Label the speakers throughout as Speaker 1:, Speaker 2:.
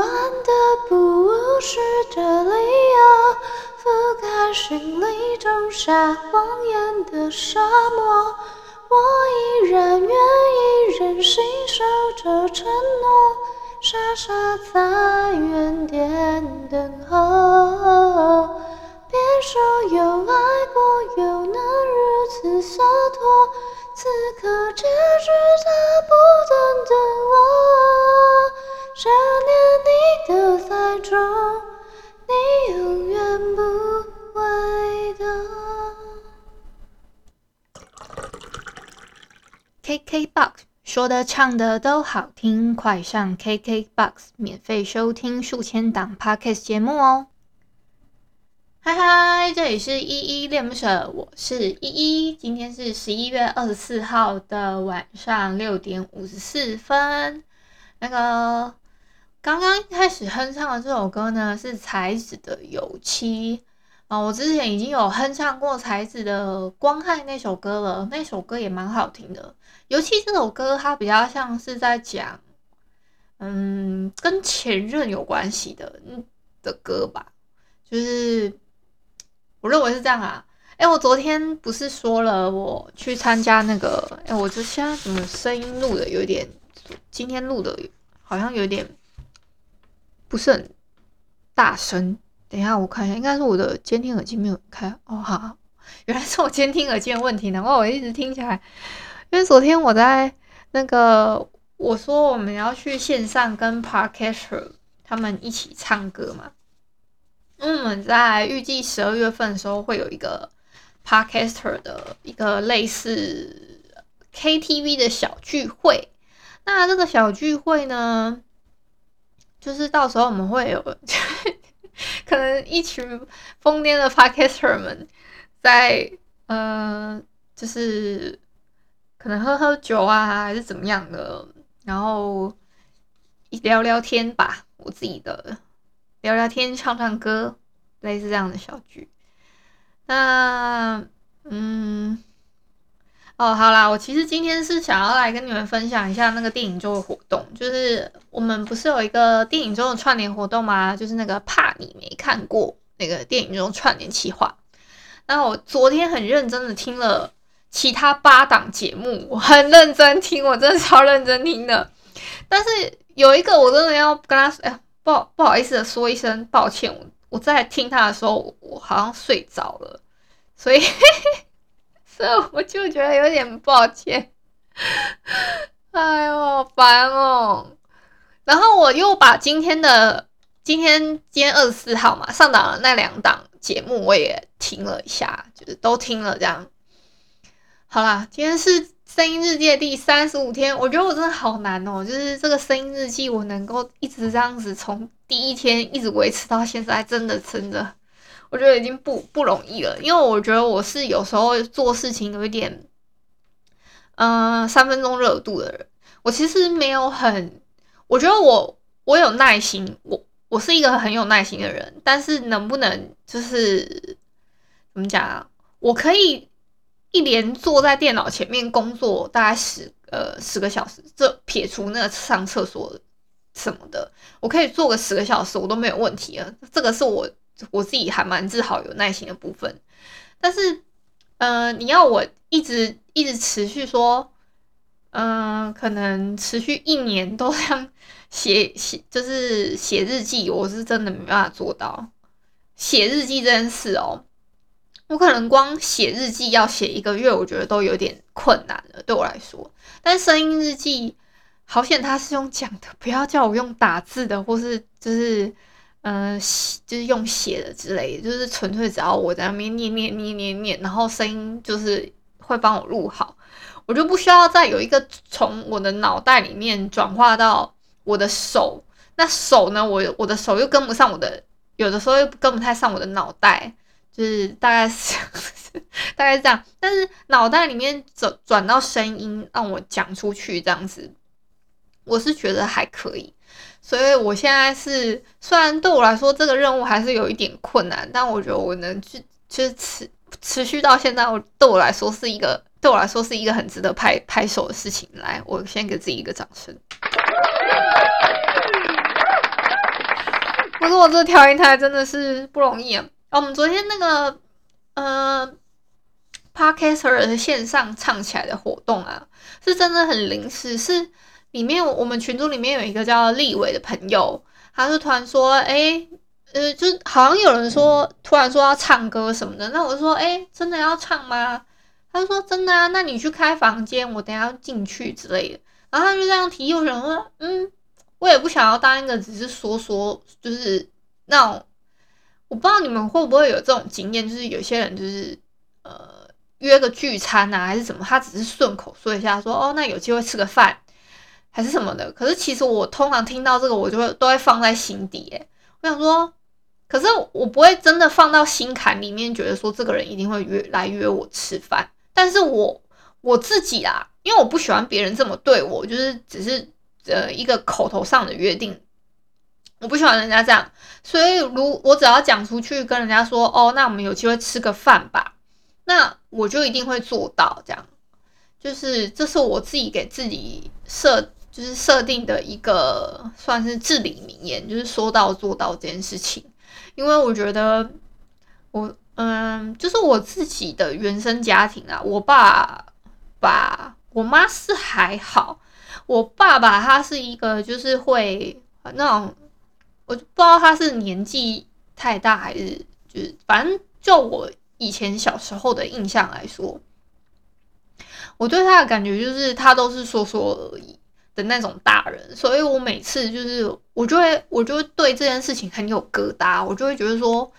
Speaker 1: 不安的不务实的理由，覆盖心里种下谎言的沙漠，我依然愿意任性守着承诺，傻傻在原点等候。别说有爱过，又能如此洒脱，此刻结局它不等等我。想念你的载重，你永远不会懂。
Speaker 2: KKBOX 说的唱的都好听，快上 KKBOX 免费收听数千档 Podcast 节目哦。嗨嗨，这里是依依恋不舍，我是依依。今天是十一月二十四号的晚上六点五十四分。那个刚刚开始哼唱的这首歌呢，是才子的《油漆》啊。我之前已经有哼唱过才子的《光害》那首歌了，那首歌也蛮好听的。《油漆》这首歌它比较像是在讲，嗯，跟前任有关系的的歌吧，就是。我认为是这样啊，哎，我昨天不是说了我去参加那个，哎，我这现在怎么声音录的有点，今天录的好像有点不是很大声。等一下我看一下，应该是我的监听耳机没有开。哦，好，原来是我监听耳机的问题，难怪我一直听起来。因为昨天我在那个我说我们要去线上跟 Podcaster 他们一起唱歌嘛。因为我们在预计十二月份的时候会有一个 Podcaster 的一个类似 KTV 的小聚会，那这个小聚会呢，就是到时候我们会有可能一群疯癫的 Podcaster 们在呃，就是可能喝喝酒啊，还是怎么样的，然后聊聊天吧，我自己的。聊聊天，唱唱歌，类似这样的小剧。那，嗯，哦，好啦，我其实今天是想要来跟你们分享一下那个电影周的活动，就是我们不是有一个电影周的串联活动吗？就是那个怕你没看过那个电影周串联企划。那我昨天很认真的听了其他八档节目，我很认真听，我真的超认真听的。但是有一个我真的要跟他说，哎。不好不好意思的说一声抱歉，我我在听他的时候，我好像睡着了，所以 所以我就觉得有点抱歉。哎呦，好烦哦！然后我又把今天的今天今天二十四号嘛上档的那两档节目我也听了一下，就是都听了这样。好啦，今天是。声音日记的第三十五天，我觉得我真的好难哦。就是这个声音日记，我能够一直这样子从第一天一直维持到现在，真的真的，我觉得已经不不容易了。因为我觉得我是有时候做事情有一点，嗯、呃，三分钟热度的人。我其实没有很，我觉得我我有耐心，我我是一个很有耐心的人。但是能不能就是怎么讲啊？我可以。一连坐在电脑前面工作大概十呃十个小时，这撇除那个上厕所什么的，我可以做个十个小时，我都没有问题啊。这个是我我自己还蛮自豪有耐心的部分。但是，呃，你要我一直一直持续说，嗯、可能持续一年都这样写写，就是写日记，我是真的没办法做到。写日记这件事哦。我可能光写日记要写一个月，我觉得都有点困难了，对我来说。但声音日记好险，它是用讲的，不要叫我用打字的，或是就是嗯、呃，就是用写的之类，就是纯粹只要我在那边念念念念念，然后声音就是会帮我录好，我就不需要再有一个从我的脑袋里面转化到我的手。那手呢？我我的手又跟不上我的，有的时候又跟不太上我的脑袋，就是大概是大概是这样。但是脑袋里面转转到声音，让我讲出去这样子，我是觉得还可以。所以我现在是，虽然对我来说这个任务还是有一点困难，但我觉得我能去，就是持持续到现在，我对我来说是一个，对我来说是一个很值得拍拍手的事情。来，我先给自己一个掌声。不是我这调音台真的是不容易啊！我们昨天那个呃，Podcaster 的线上唱起来的活动啊，是真的很临时。是里面我们群组里面有一个叫立伟的朋友，他就突然说：“哎、呃，就好像有人说突然说要唱歌什么的。”那我就说：“哎、真的要唱吗？”他就说：“真的啊，那你去开房间，我等下进去之类的。”然后他就这样提议，我想说：“嗯。”我也不想要当一个只是说说，就是那种，我不知道你们会不会有这种经验，就是有些人就是呃约个聚餐啊，还是什么，他只是顺口说一下，说哦，那有机会吃个饭，还是什么的。可是其实我通常听到这个，我就会都会放在心底。诶，我想说，可是我不会真的放到心坎里面，觉得说这个人一定会约来约我吃饭。但是我我自己啊，因为我不喜欢别人这么对我，就是只是。呃，一个口头上的约定，我不喜欢人家这样，所以如我只要讲出去跟人家说，哦，那我们有机会吃个饭吧，那我就一定会做到。这样，就是这是我自己给自己设，就是设定的一个算是至理名言，就是说到做到这件事情。因为我觉得我，嗯，就是我自己的原生家庭啊，我爸爸，我妈是还好。我爸爸他是一个，就是会那种，我不知道他是年纪太大还是就是，反正就我以前小时候的印象来说，我对他的感觉就是他都是说说而已的那种大人，所以我每次就是我就会我就会对这件事情很有疙瘩，我就会觉得说，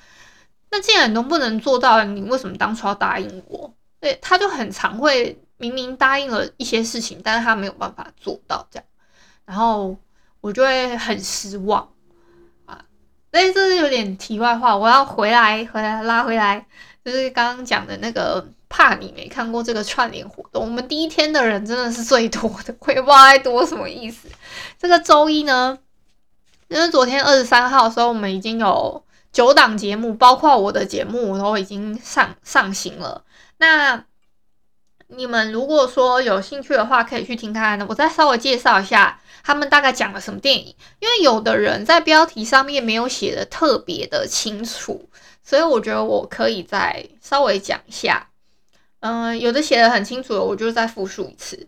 Speaker 2: 那既然你都不能做到，你为什么当初要答应我？对，他就很常会。明明答应了一些事情，但是他没有办法做到这样，然后我就会很失望啊。所以这是有点题外话，我要回来，回来拉回来，就是刚刚讲的那个，怕你没看过这个串联活动。我们第一天的人真的是最多的，我也不知道在多什么意思。这个周一呢，因为昨天二十三号的时候，我们已经有九档节目，包括我的节目，都已经上上行了。那你们如果说有兴趣的话，可以去听看。我再稍微介绍一下他们大概讲了什么电影，因为有的人在标题上面没有写的特别的清楚，所以我觉得我可以再稍微讲一下。嗯、有的写的很清楚的，我就再复述一次。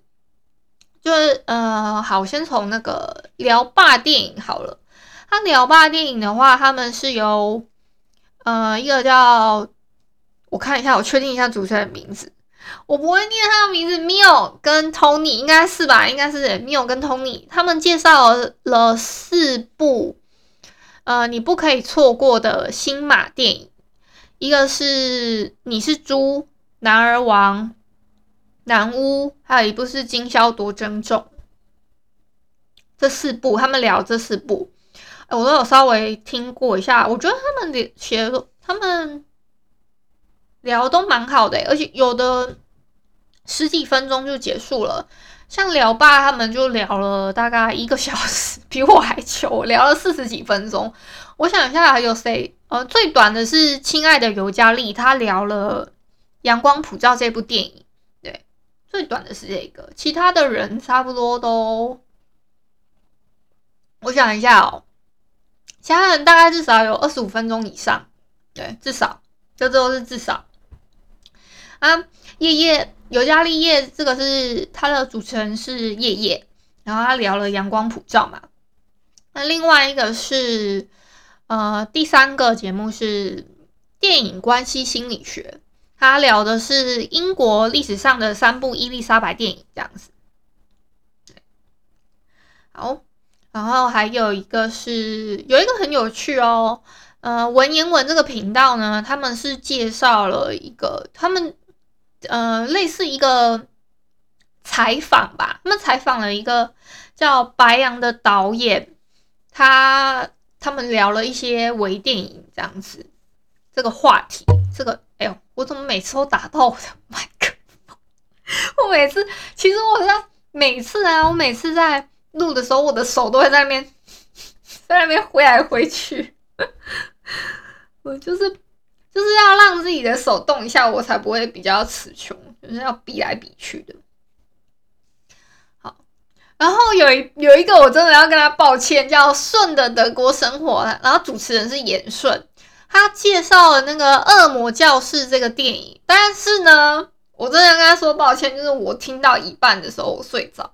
Speaker 2: 就是呃，好，先从那个聊吧电影好了。他聊吧电影的话，他们是由呃一个叫我看一下，我确定一下主持人的名字。我不会念他的名字，Mio 跟 Tony 应该是吧？应该是 Mio 跟 Tony，他们介绍了四部呃你不可以错过的新马电影，一个是你是猪、男儿王、男巫，还有一部是今宵多珍重。这四部他们聊这四部，我都有稍微听过一下，我觉得他们的写的他们。聊都蛮好的，而且有的十几分钟就结束了。像聊吧，他们就聊了大概一个小时，比我还久，聊了四十几分钟。我想一下还有谁？呃，最短的是亲爱的尤加利，他聊了《阳光普照》这部电影。对，最短的是这个，其他的人差不多都。我想一下哦，其他人大概至少有二十五分钟以上。对，至少，这都是至少。啊，叶叶尤加利叶，这个是他的主持人是叶叶，然后他聊了阳光普照嘛。那另外一个是，呃，第三个节目是电影关系心理学，他聊的是英国历史上的三部伊丽莎白电影这样子。好，然后还有一个是有一个很有趣哦，呃，文言文这个频道呢，他们是介绍了一个他们。呃，类似一个采访吧，他们采访了一个叫白羊的导演，他他们聊了一些微电影这样子，这个话题，这个哎呦，我怎么每次都打到我的麦克风？我每次其实我在每次啊，我每次在录的时候，我的手都会在那边 在那边挥来挥去，我就是就是要让自己的手动一下，我才不会比较词穷，就是要比来比去的。好然后有一有一个我真的要跟他抱歉，叫顺的德国生活，然后主持人是严顺，他介绍了那个《恶魔教室》这个电影，但是呢，我真的跟他说抱歉，就是我听到一半的时候我睡着，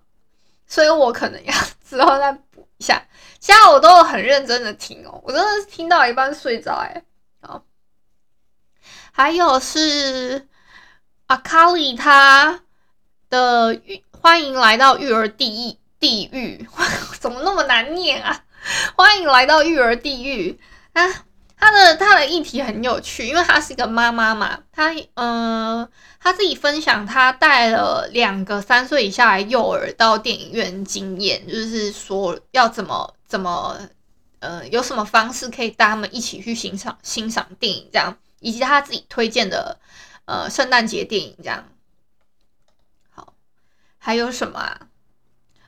Speaker 2: 所以我可能要之后再补一下。现在我都很认真的听哦，我真的是听到一半睡着哎。好，还有是阿卡里他的。欢迎来到育儿地狱，地狱 怎么那么难念啊？欢迎来到育儿地狱啊！他的他的议题很有趣，因为他是一个妈妈嘛，他嗯、呃，他自己分享他带了两个三岁以下的幼儿到电影院经验，就是说要怎么怎么呃，有什么方式可以带他们一起去欣赏欣赏电影这样，以及他自己推荐的呃圣诞节电影这样。好还有什么啊？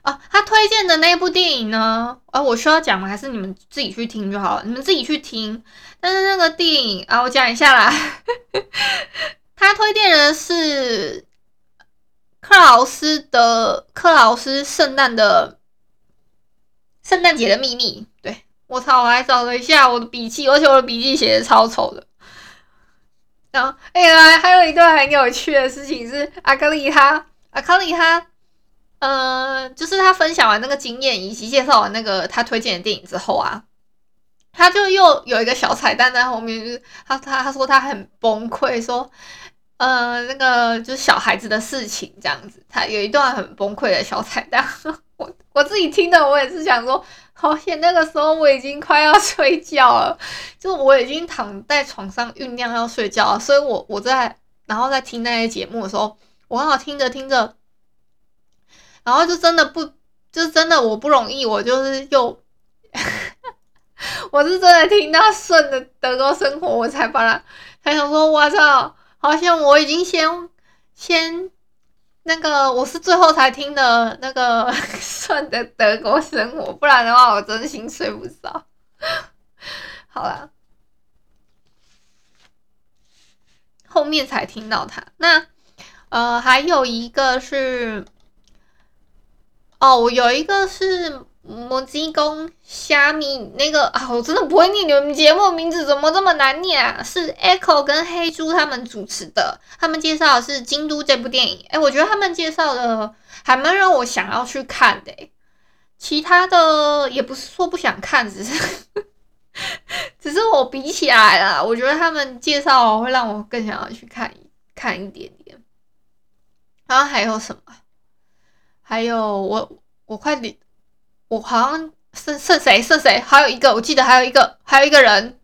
Speaker 2: 哦，他推荐的那部电影呢？呃，我需要讲吗？还是你们自己去听就好了？你们自己去听。但是那个电影啊，我讲一下啦。他推荐的是克劳斯的《克劳斯圣诞的圣诞节的秘密》。对，我操，我还找了一下我的笔记，而且我的笔记写的超丑的。然后，哎呀，还有一段很有趣的事情是阿格丽他。阿卡里他，呃，就是他分享完那个经验以及介绍完那个他推荐的电影之后啊，他就又有一个小彩蛋在后面，就是他他他说他很崩溃，说，呃，那个就是小孩子的事情这样子，他有一段很崩溃的小彩蛋，我我自己听的我也是想说，好险那个时候我已经快要睡觉了，就我已经躺在床上酝酿要睡觉，所以我我在然后在听那些节目的时候。我好听着听着，然后就真的不，就真的我不容易，我就是又，我是真的听到顺的德国生活，我才把它，才想说，我操，好像我已经先先那个，我是最后才听的那个 顺的德国生活，不然的话我真心睡不着。好了，后面才听到他那。呃，还有一个是，哦，有一个是魔鸡公虾米那个啊，我真的不会念你们节目名字，怎么这么难念啊？是 Echo 跟黑猪他们主持的，他们介绍的是《京都》这部电影。哎，我觉得他们介绍的还蛮让我想要去看的。其他的也不是说不想看，只是只是我比起来啦，我觉得他们介绍会让我更想要去看一看一点点。然后还有什么？还有我，我快点，我好像是是谁是谁？还有一个，我记得还有一个，还有一个人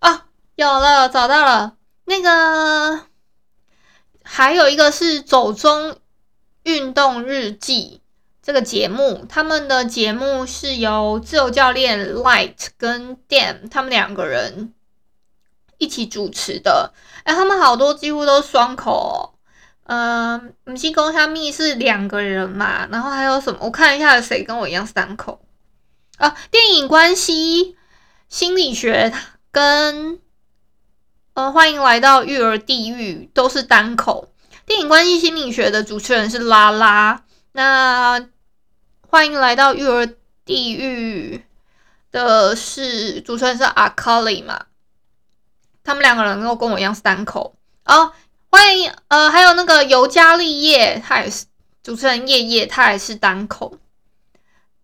Speaker 2: 啊，有了，找到了。那个还有一个是走钟运动日记这个节目，他们的节目是由自由教练 Light 跟 Dan 他们两个人一起主持的。哎，他们好多几乎都双口哦。嗯，母鸡公虾米是两个人嘛，然后还有什么？我看一下谁跟我一样三口啊？电影关系心理学跟呃，欢迎来到育儿地狱都是单口。电影关系心理学的主持人是拉拉，那欢迎来到育儿地狱的是主持人是阿卡里嘛？他们两个人都跟我一样是单口哦。欢迎，呃，还有那个尤加利叶，他也是主持人叶叶，他也是单口。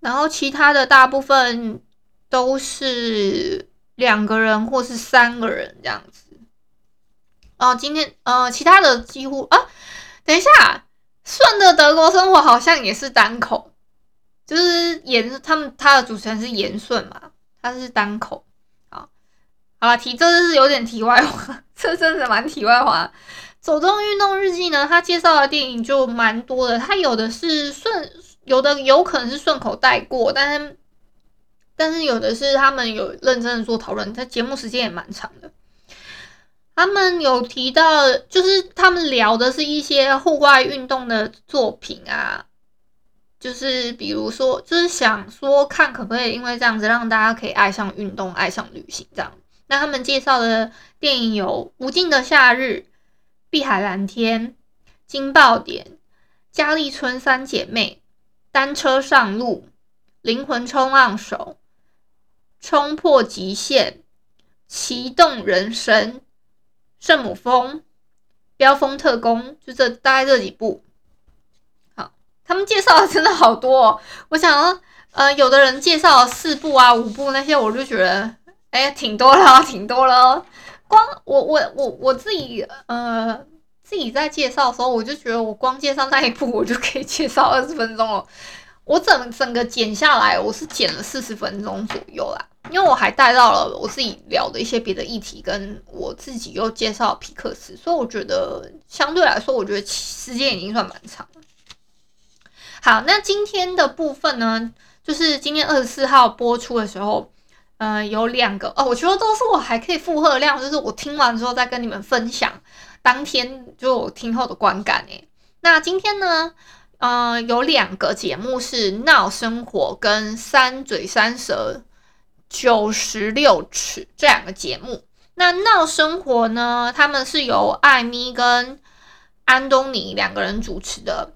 Speaker 2: 然后其他的大部分都是两个人或是三个人这样子。哦，今天呃，其他的几乎啊，等一下，顺的德国生活好像也是单口，就是严他们他的主持人是严顺嘛，他是单口。好，好了，题这是有点题外话，这真的蛮题外话。走动运动日记呢，他介绍的电影就蛮多的，他有的是顺，有的有可能是顺口带过，但是但是有的是他们有认真的做讨论，他节目时间也蛮长的。他们有提到，就是他们聊的是一些户外运动的作品啊，就是比如说，就是想说看可不可以因为这样子让大家可以爱上运动、爱上旅行这样。那他们介绍的电影有《无尽的夏日》。碧海蓝天、惊爆点、佳丽村三姐妹、单车上路、灵魂冲浪手、冲破极限、骑动人生、圣母峰、飙风特工，就这大概这几部。好，他们介绍的真的好多哦。我想，呃，有的人介绍四部啊、五部那些，我就觉得，哎，挺多了，挺多了。光我我我我自己呃自己在介绍的时候，我就觉得我光介绍那一部我就可以介绍二十分钟了。我整整个剪下来，我是剪了四十分钟左右啦，因为我还带到了我自己聊的一些别的议题，跟我自己又介绍皮克斯，所以我觉得相对来说，我觉得时间已经算蛮长了。好，那今天的部分呢，就是今天二十四号播出的时候。呃，有两个哦，我觉得都是我还可以负荷量，就是我听完之后再跟你们分享当天就我听后的观感诶。那今天呢，呃，有两个节目是闹生活跟三嘴三舌九十六尺这两个节目。那闹生活呢，他们是由艾米跟安东尼两个人主持的。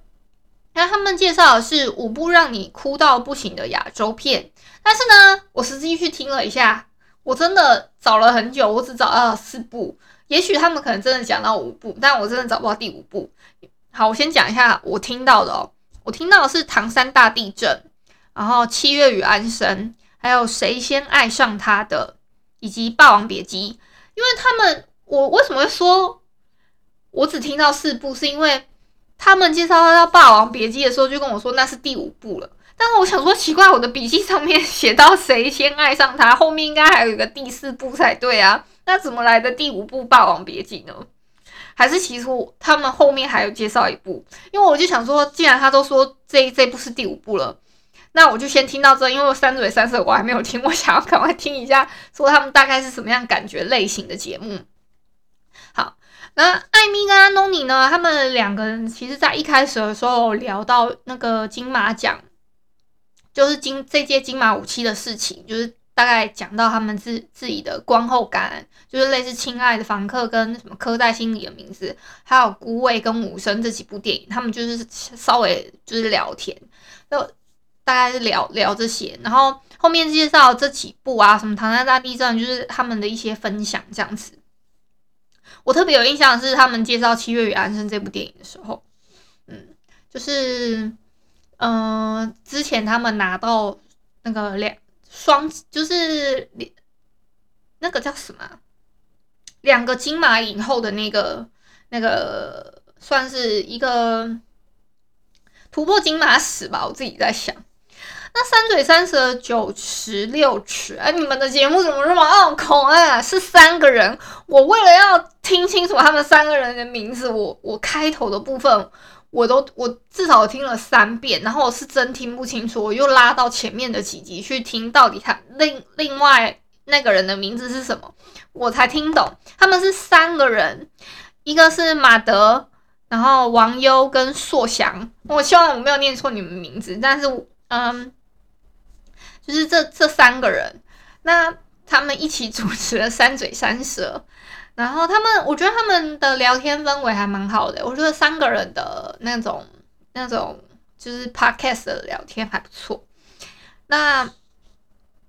Speaker 2: 那他们介绍的是五部让你哭到不行的亚洲片。但是呢，我实际去听了一下，我真的找了很久，我只找到了四部。也许他们可能真的讲到五部，但我真的找不到第五部。好，我先讲一下我听到的哦。我听到的是唐山大地震，然后七月与安生，还有谁先爱上他的，以及霸王别姬。因为他们，我为什么会说我只听到四部，是因为他们介绍到霸王别姬的时候，就跟我说那是第五部了。但我想说，奇怪，我的笔记上面写到谁先爱上他，后面应该还有一个第四部才对啊？那怎么来的第五部《霸王别姬》呢？还是其实他们后面还有介绍一部？因为我就想说，既然他都说这这部是第五部了，那我就先听到这，因为我三嘴三舌我还没有听，我想要赶快听一下，说他们大概是什么样感觉类型的节目。好，那艾米跟安东尼呢？他们两个人其实在一开始的时候聊到那个金马奖。就是金这届金马五期的事情，就是大概讲到他们自自己的观后感，就是类似《亲爱的房客》跟什么刻在心里的名字，还有《孤味》跟《无声》这几部电影，他们就是稍微就是聊天，就大概是聊聊这些，然后后面介绍这几部啊，什么《唐山大地震》，就是他们的一些分享这样子。我特别有印象的是他们介绍《七月与安生》这部电影的时候，嗯，就是。嗯、之前他们拿到那个两双，就是那个叫什么，两个金马影后的那个那个，算是一个突破金马史吧。我自己在想，那三嘴三舌九十六尺，哎，你们的节目怎么这么拗口啊？是三个人，我为了要听清楚他们三个人的名字，我我开头的部分。我都我至少听了三遍，然后我是真听不清楚，我又拉到前面的几集去听，到底他另另外那个人的名字是什么，我才听懂。他们是三个人，一个是马德，然后王优跟硕翔。我希望我没有念错你们名字，但是嗯，就是这这三个人，那他们一起主持了三嘴三舌。然后他们，我觉得他们的聊天氛围还蛮好的。我觉得三个人的那种、那种就是 podcast 的聊天还不错。那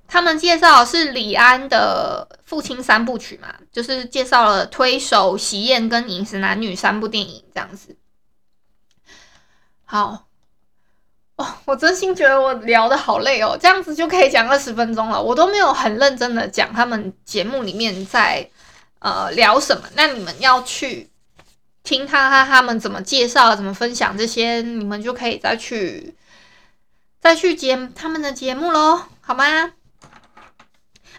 Speaker 2: 他们介绍是李安的父亲三部曲嘛，就是介绍了《推手》、《喜宴》跟《饮食男女》三部电影这样子。好，哦，我真心觉得我聊得好累哦，这样子就可以讲二十分钟了，我都没有很认真的讲他们节目里面在。呃，聊什么？那你们要去听他他他们怎么介绍、怎么分享这些，你们就可以再去再去接他们的节目喽，好吗？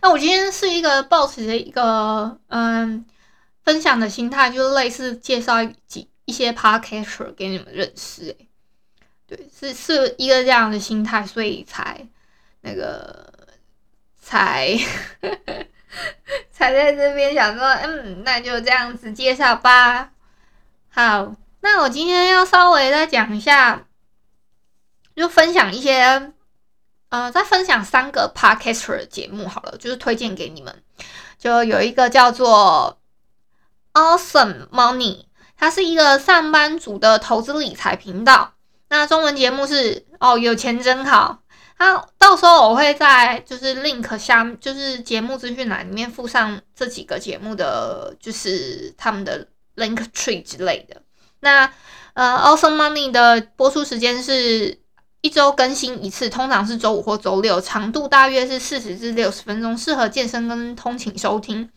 Speaker 2: 那我今天是一个抱持着一个嗯分享的心态就是类似介绍几一些 podcaster 给你们认识，哎，对，是是一个这样的心态，所以才那个才才在这边想说，嗯，那就这样子介绍吧。好，那我今天要稍微再讲一下，就分享一些，呃，再分享三个 podcaster 的节目好了，就是推荐给你们，就有一个叫做。Awesome Money，它是一个上班族的投资理财频道。那中文节目是哦，有钱真好。那到时候我会在就是 link 下，就是节目资讯栏里面附上这几个节目的，就是他们的 link tree 之类的。那呃，Awesome Money 的播出时间是一周更新一次，通常是周五或周六，长度大约是四十至六十分钟，适合健身跟通勤收听。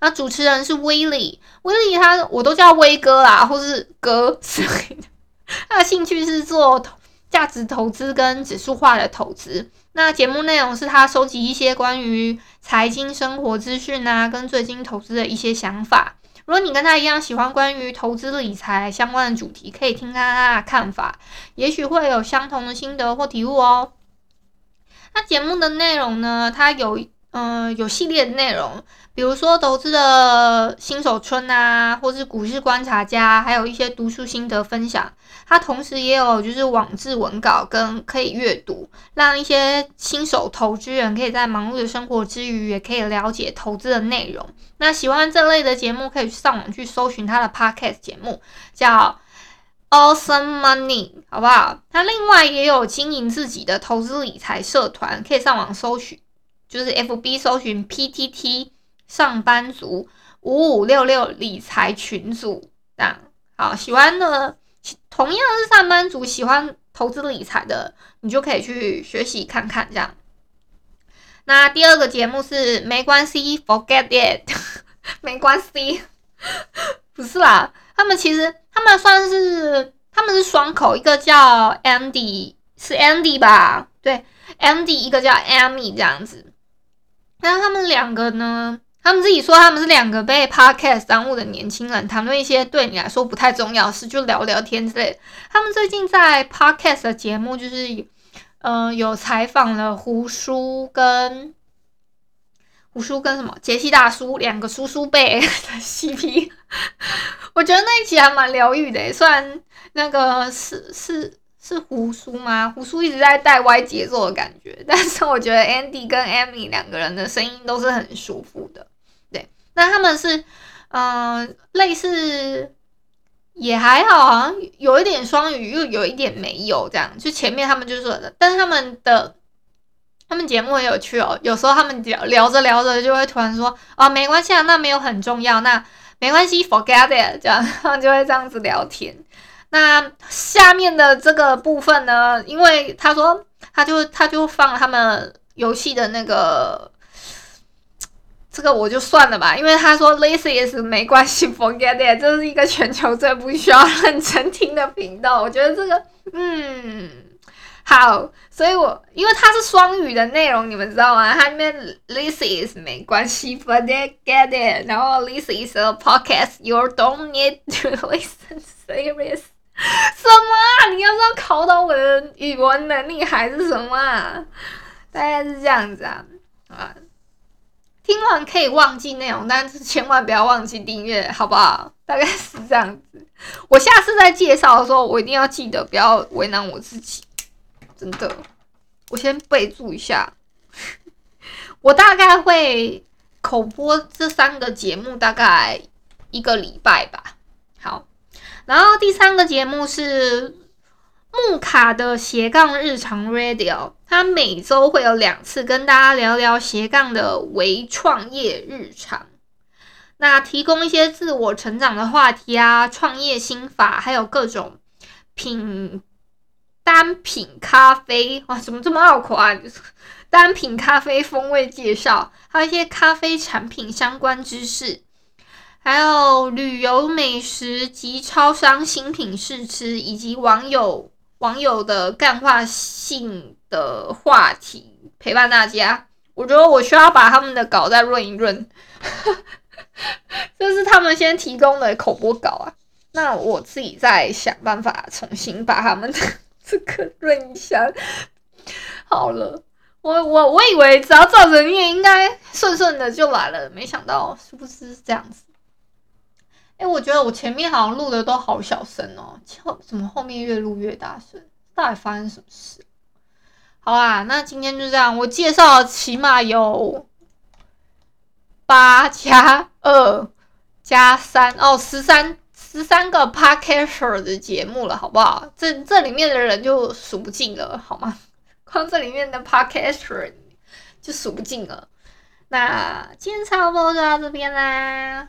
Speaker 2: 那主持人是威利，威利他我都叫威哥啦，或是哥之类的。他的兴趣是做价值投资跟指数化的投资。那节目内容是他收集一些关于财经生活资讯啊，跟最近投资的一些想法。如果你跟他一样喜欢关于投资理财相关的主题，可以听他他的看法，也许会有相同的心得或体悟哦。那节目的内容呢，它有嗯、有系列的内容。比如说投资的新手村啊，或是股市观察家，还有一些读书心得分享。它同时也有就是网志文稿跟可以阅读，让一些新手投资人可以在忙碌的生活之余，也可以了解投资的内容。那喜欢这类的节目，可以上网去搜寻他的 podcast 节目，叫 Awesome Money，好不好？他另外也有经营自己的投资理财社团，可以上网搜寻，就是 FB 搜寻 PTT。上班族五五六六理财群组，这样好，喜欢的同样是上班族，喜欢投资理财的，你就可以去学习看看这样。那第二个节目是没关系，Forget it，没关系，不是啦，他们其实他们算是他们是双口，一个叫 Andy，是 Andy 吧？对，Andy，一个叫 Amy 这样子。那他们两个呢？他们自己说，他们是两个被 podcast 耽误的年轻人，谈论一些对你来说不太重要的事，就聊聊天之类的。他们最近在 podcast 的节目，就是呃有采访了胡叔跟胡叔跟什么杰西大叔两个叔叔辈的 CP，我觉得那一集还蛮疗愈的。虽然那个是是是胡叔吗？胡叔一直在带歪节奏的感觉，但是我觉得 Andy 跟 Amy 两个人的声音都是很舒服的。那他们是，嗯、类似也还好，好像有一点双语，又有一点没有这样。就前面他们就说的，但是他们的他们节目很有趣哦。有时候他们聊聊着聊着就会突然说，哦，没关系啊，那没有很重要，那没关系，forget it，这样 他们就会这样子聊天。那下面的这个部分呢，因为他说他就他就放他们游戏的那个。这个我就算了吧，因为他说 this is 没关系，forget it，这是一个全球最不需要认真听的频道。我觉得这个，嗯，好，所以我因为它是双语的内容，你们知道吗？它里面 this is 没关系，forget it，然后 this is a podcast，you don't need to listen serious。什么？你要知道考到我的语文能力还是什么啊？大概是这样子啊，啊。听完可以忘记内容，但是千万不要忘记订阅，好不好？大概是这样子。我下次在介绍的时候，我一定要记得不要为难我自己，真的。我先备注一下，我大概会口播这三个节目，大概一个礼拜吧。好，然后第三个节目是。木卡的斜杠日常 Radio，他每周会有两次跟大家聊聊斜杠的微创业日常，那提供一些自我成长的话题啊，创业心法，还有各种品单品咖啡哇，怎么这么拗口啊？单品咖啡风味介绍，还有一些咖啡产品相关知识，还有旅游美食及超商新品试吃，以及网友。网友的干话性的话题陪伴大家，我觉得我需要把他们的稿再润一润，这是他们先提供的口播稿啊，那我自己再想办法重新把他们的这个润一下。好了，我我我以为只要照着念，应该顺顺的就来了，没想到是不是这样子？哎、欸，我觉得我前面好像录的都好小声哦，后怎么后面越录越大声？到底发生什么事？好啦，那今天就这样，我介绍起码有八加二加三哦，十三十三个 Podcaster 的节目了，好不好？这这里面的人就数不尽了，好吗？光这里面的 Podcaster 就数不尽了。那今天差不多就到这边啦。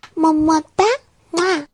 Speaker 2: 么么哒，哇！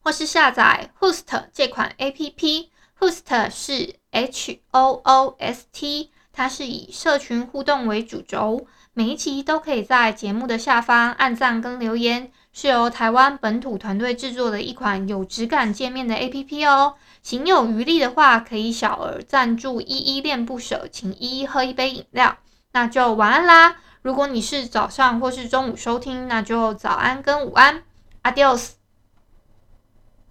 Speaker 2: 或是下载 Host 这款 APP，Host 是 H O O S T，它是以社群互动为主轴，每一集都可以在节目的下方按赞跟留言，是由台湾本土团队制作的一款有质感界面的 APP 哦。行有余力的话，可以小额赞助依依恋不舍，请依依喝一杯饮料，那就晚安啦。如果你是早上或是中午收听，那就早安跟午安，Adios。